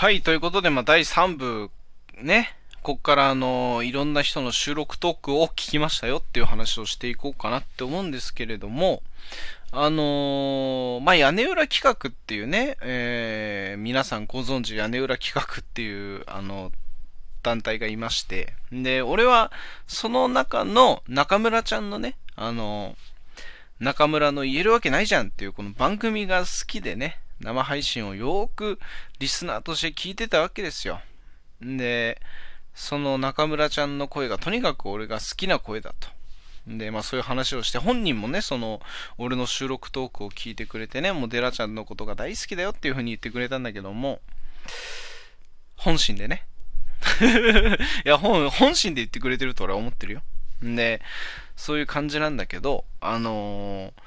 はい、ということで、まあ、第3部、ね、こっからあの、いろんな人の収録トークを聞きましたよっていう話をしていこうかなって思うんですけれども、あのー、まあ、屋根裏企画っていうね、えー、皆さんご存知屋根裏企画っていう、あの、団体がいまして、で、俺は、その中の中村ちゃんのね、あの、中村の言えるわけないじゃんっていうこの番組が好きでね、生配信をよーくリスナーとして聞いてたわけですよ。で、その中村ちゃんの声がとにかく俺が好きな声だと。で、まあそういう話をして、本人もね、その、俺の収録トークを聞いてくれてね、もうデラちゃんのことが大好きだよっていう風に言ってくれたんだけども、本心でね。いや、本、本心で言ってくれてると俺は思ってるよ。で、そういう感じなんだけど、あのー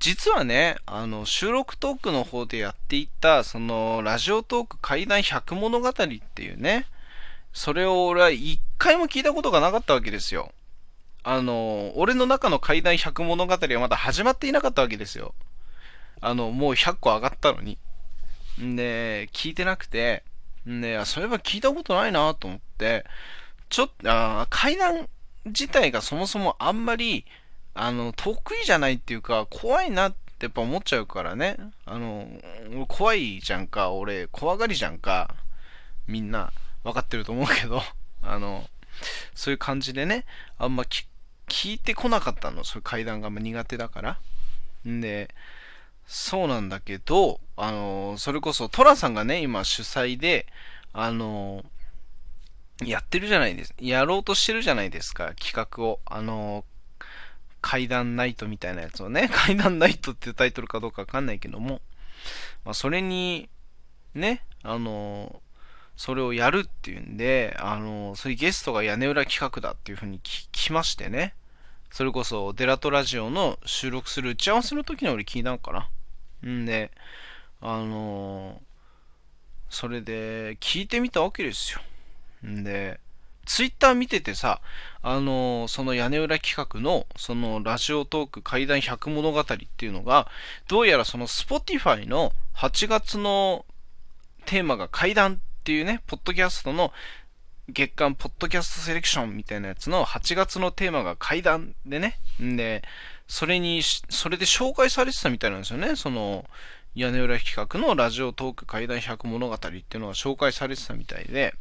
実はね、あの、収録トークの方でやっていた、その、ラジオトーク怪談百物語っていうね、それを俺は一回も聞いたことがなかったわけですよ。あの、俺の中の怪談百物語はまだ始まっていなかったわけですよ。あの、もう100個上がったのに。んで、聞いてなくて、んで、そういえば聞いたことないなと思って、ちょっと、あ階段自体がそもそもあんまり、あの、得意じゃないっていうか、怖いなってやっぱ思っちゃうからね。あの、怖いじゃんか、俺、怖がりじゃんか。みんな、分かってると思うけど、あの、そういう感じでね、あんま聞いてこなかったの。そういう階段が苦手だから。んで、そうなんだけど、あの、それこそトラさんがね、今主催で、あの、やってるじゃないです。やろうとしてるじゃないですか、企画を。あの、階段ナイトみたいなやつをね、階段ナイトっていうタイトルかどうかわかんないけども、まあ、それに、ね、あの、それをやるっていうんで、あの、そういうゲストが屋根裏企画だっていう風に聞きましてね、それこそデラトラジオの収録する打ち合わせの時に俺聞いたのかな。んで、あのそれで聞いてみたわけですよ。んで、ツイッター見ててさ、あのー、その屋根裏企画の、そのラジオトーク怪談百物語っていうのが、どうやらその Spotify の8月のテーマが怪談っていうね、ポッドキャストの月間ポッドキャストセレクションみたいなやつの8月のテーマが怪談でね、んで、それに、それで紹介されてたみたいなんですよね、その、屋根裏企画のラジオトーク怪談百物語っていうのが紹介されてたみたいで、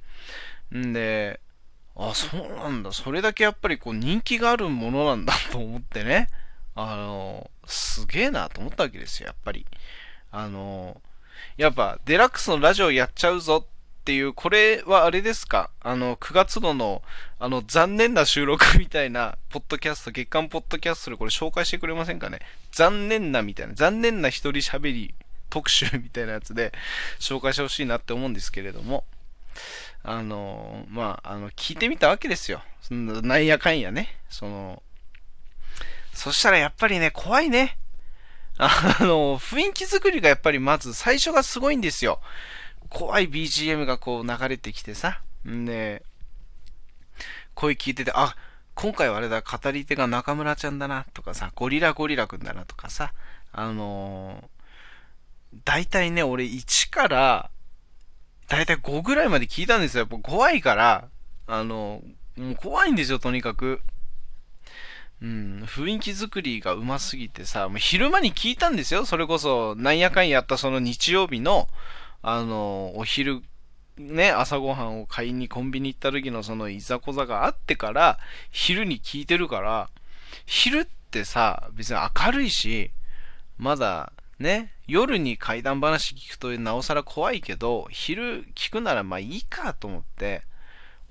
んで、あ、そうなんだ。それだけやっぱりこう人気があるものなんだと思ってね。あの、すげえなと思ったわけですよ、やっぱり。あの、やっぱデラックスのラジオやっちゃうぞっていう、これはあれですか？あの、9月度の、あの、残念な収録みたいな、ポッドキャスト、月間ポッドキャストでこれ紹介してくれませんかね？残念なみたいな、残念な一人喋り特集みたいなやつで紹介してほしいなって思うんですけれども。あの、まあ、あの、聞いてみたわけですよ。そのなんやかんやね。その、そしたらやっぱりね、怖いね。あの、雰囲気作りがやっぱりまず最初がすごいんですよ。怖い BGM がこう流れてきてさ。んで、声聞いてて、あ、今回はあれだ、語り手が中村ちゃんだな、とかさ、ゴリラゴリラくんだな、とかさ、あのー、大体ね、俺1からだいたい5ぐらいまで聞いたんですよ。やっぱ怖いから、あの、もう怖いんですよ、とにかく。うん、雰囲気作りがうますぎてさ、もう昼間に聞いたんですよ。それこそ、なんやかんやったその日曜日の、あの、お昼、ね、朝ごはんを買いにコンビニ行った時のそのいざこざがあってから、昼に聞いてるから、昼ってさ、別に明るいし、まだね、夜に怪談話聞くとなおさら怖いけど、昼聞くならまあいいかと思って、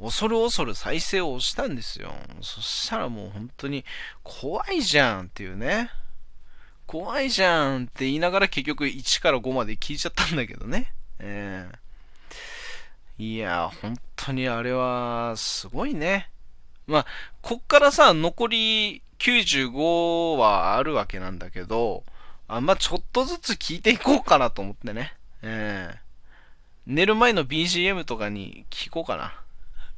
恐る恐る再生を押したんですよ。そしたらもう本当に怖いじゃんっていうね。怖いじゃんって言いながら結局1から5まで聞いちゃったんだけどね。えー、いや、本当にあれはすごいね。まあ、こっからさ、残り95はあるわけなんだけど、あまあ、ちょっとずつ聞いていこうかなと思ってね。えー、寝る前の BGM とかに聞こうかな。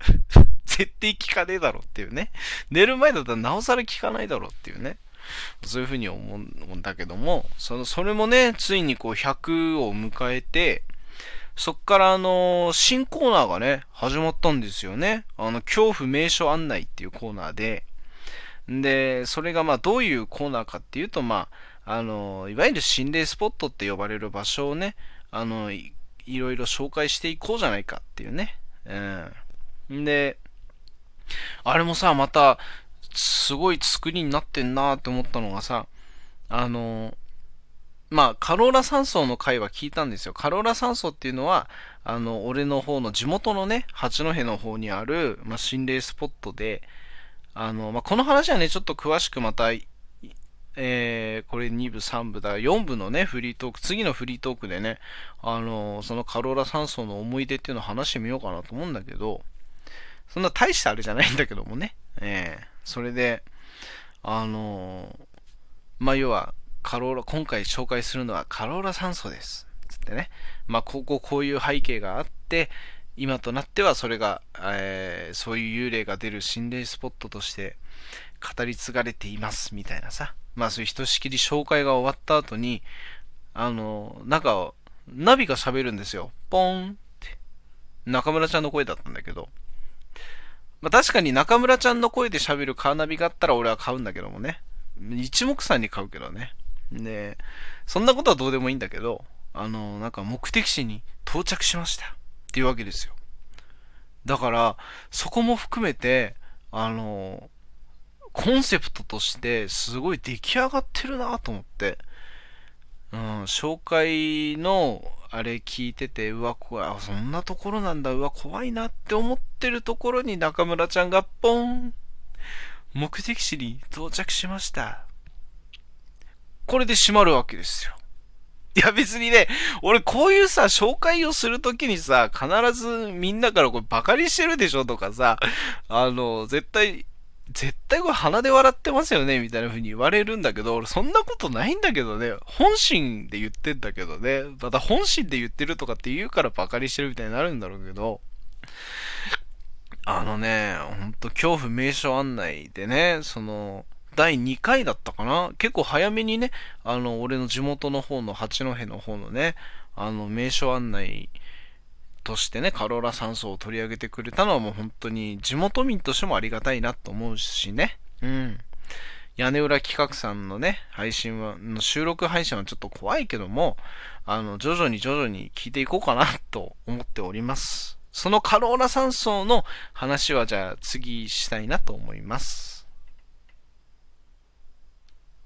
絶対聞かねえだろっていうね。寝る前だったらなおさら聞かないだろっていうね。そういうふうに思うんだけども、その、それもね、ついにこう100を迎えて、そっからあの、新コーナーがね、始まったんですよね。あの、恐怖名所案内っていうコーナーで、で、それがまあどういうコーナーかっていうと、まあ、あの、いわゆる心霊スポットって呼ばれる場所をね、あの、いいろいろ紹介していこうじゃないかっていうね。うん。で、あれもさ、また、すごい作りになってんなって思ったのがさ、あの、まあ、カローラ山荘の回は聞いたんですよ。カローラ山荘っていうのは、あの、俺の方の地元のね、八戸の方にある、まあ、心霊スポットで、あの、まあ、この話はね、ちょっと詳しくまた、えー、これ2部、3部だ、4部のね、フリートーク、次のフリートークでね、あの、そのカローラ山荘の思い出っていうのを話してみようかなと思うんだけど、そんな大したあれじゃないんだけどもね、えー、それで、あのまあ、要は、カローラ、今回紹介するのはカローラ酸素です。つってね。まあ、こここういう背景があって、今となってはそれが、えー、そういう幽霊が出る心霊スポットとして語り継がれていますみたいなさ。まあそういうひとしきり紹介が終わった後に、あの、なんか、ナビが喋るんですよ。ポンって。中村ちゃんの声だったんだけど。まあ確かに中村ちゃんの声で喋るカーナビがあったら俺は買うんだけどもね。一目散に買うけどね。で、そんなことはどうでもいいんだけど、あの、なんか目的地に到着しましたっていうわけですよ。だから、そこも含めて、あの、コンセプトとしてすごい出来上がってるなと思って、うん、紹介のあれ聞いてて、うわ、怖い、そんなところなんだ、うわ、怖いなって思ってるところに中村ちゃんがポン目的地に到着しました。これで閉まるわけですよ。いや別にね、俺こういうさ、紹介をするときにさ、必ずみんなからこれバカにしてるでしょとかさ、あの、絶対、絶対これ鼻で笑ってますよねみたいな風に言われるんだけど、俺そんなことないんだけどね、本心で言ってんだけどね、また本心で言ってるとかって言うからバカにしてるみたいになるんだろうけど、あのね、ほんと恐怖名所案内でね、その、第2回だったかな？結構早めにね、あの、俺の地元の方の八戸の方のね、あの、名所案内としてね、カローラ山荘を取り上げてくれたのはもう本当に地元民としてもありがたいなと思うしね。うん。屋根裏企画さんのね、配信は、収録配信はちょっと怖いけども、あの、徐々に徐々に聞いていこうかなと思っております。そのカローラ山荘の話はじゃあ次したいなと思います。